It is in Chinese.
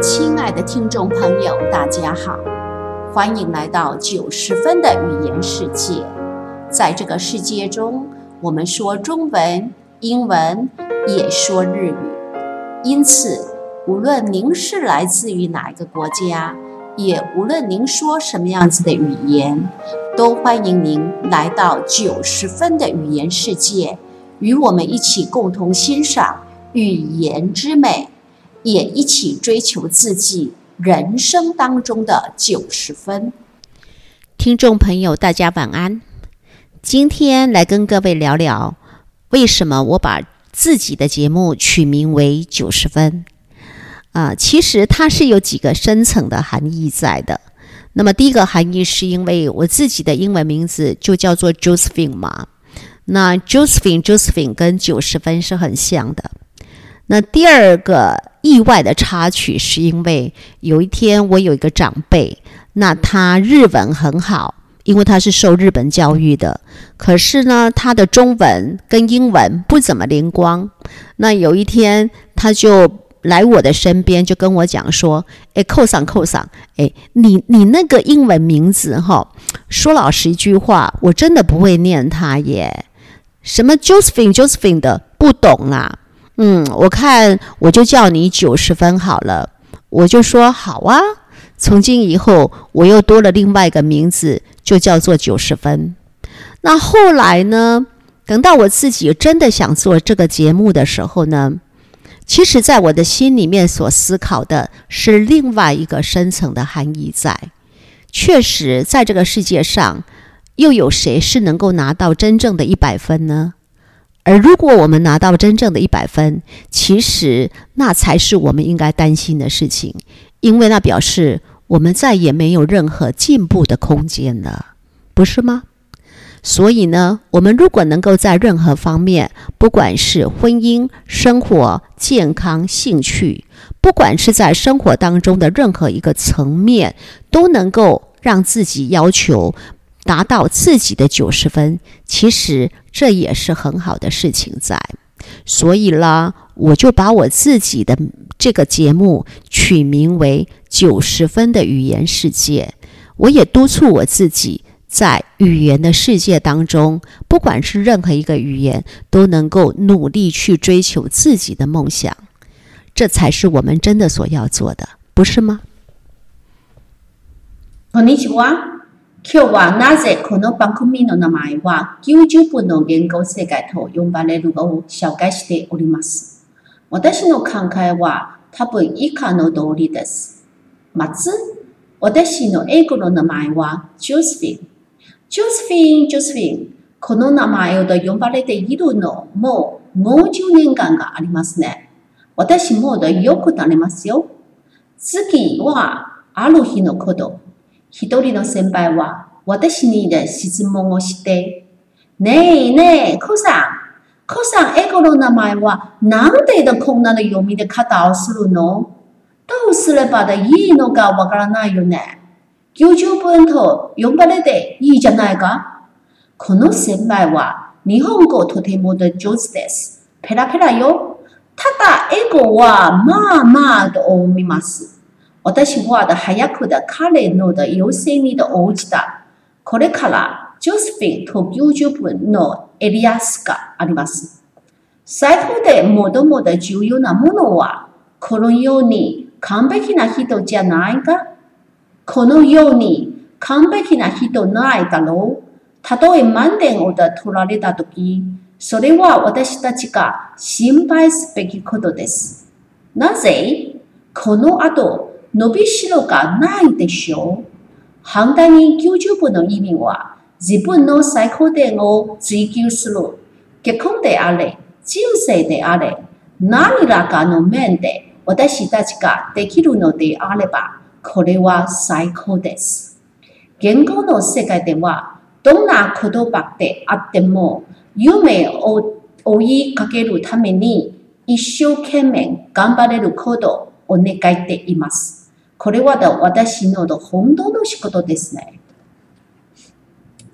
亲爱的听众朋友，大家好，欢迎来到九十分的语言世界。在这个世界中，我们说中文、英文，也说日语。因此，无论您是来自于哪一个国家，也无论您说什么样子的语言，都欢迎您来到九十分的语言世界，与我们一起共同欣赏语言之美。也一起追求自己人生当中的九十分，听众朋友，大家晚安。今天来跟各位聊聊，为什么我把自己的节目取名为“九十分”啊？其实它是有几个深层的含义在的。那么第一个含义是因为我自己的英文名字就叫做 Josephine 嘛，那 Josephine Josephine 跟九十分是很像的。那第二个意外的插曲，是因为有一天我有一个长辈，那他日文很好，因为他是受日本教育的。可是呢，他的中文跟英文不怎么灵光。那有一天他就来我的身边，就跟我讲说：“哎，扣上扣上，哎，你你那个英文名字哈，说老实一句话，我真的不会念它耶，什么 Josephine Josephine 的，不懂啊。”嗯，我看我就叫你九十分好了。我就说好啊。从今以后，我又多了另外一个名字，就叫做九十分。那后来呢？等到我自己真的想做这个节目的时候呢，其实，在我的心里面所思考的是另外一个深层的含义在。确实，在这个世界上，又有谁是能够拿到真正的一百分呢？而如果我们拿到真正的一百分，其实那才是我们应该担心的事情，因为那表示我们再也没有任何进步的空间了，不是吗？所以呢，我们如果能够在任何方面，不管是婚姻、生活、健康、兴趣，不管是在生活当中的任何一个层面，都能够让自己要求。达到自己的九十分，其实这也是很好的事情在。所以呢，我就把我自己的这个节目取名为《九十分的语言世界》。我也督促我自己，在语言的世界当中，不管是任何一个语言，都能够努力去追求自己的梦想。这才是我们真的所要做的，不是吗？我没去过。今日はなぜこの番組の名前は90分の言語世界と呼ばれるを紹介しております。私の考えは多分以下の通りです。まず、私の英語の名前はジ o スフィン。ジョスフィン、ジョスフィン。この名前で呼ばれているのもう50年間がありますね。私もよくなりますよ。次はある日のこと。一人の先輩は私に質問をして、ねえねえ、コさん、コさん、英語の名前はなんでこんなの読みで方をするのどうすればいいのかわからないよね。90分と呼ばれていいじゃないかこの先輩は日本語とても上手です。ペラペラよ。ただ、英語はまあまあと思います。私は早く彼の要請に応じた。これからジョスピーと90分のエリアスがあります。財布で最も重要なものは、このように完璧な人じゃないが、このように完璧な人ないだろう。たとえ満点を取られたとき、それは私たちが心配すべきことです。なぜ、この後、伸びしろがないでしょう。反対に90分の意味は、自分の最高点を追求する。結婚であれ、人生であれ、何らかの面で私たちができるのであれば、これは最高です。現行の世界では、どんな言葉であっても、夢を追いかけるために、一生懸命頑張れることを願っています。これは私の本当の仕事ですね。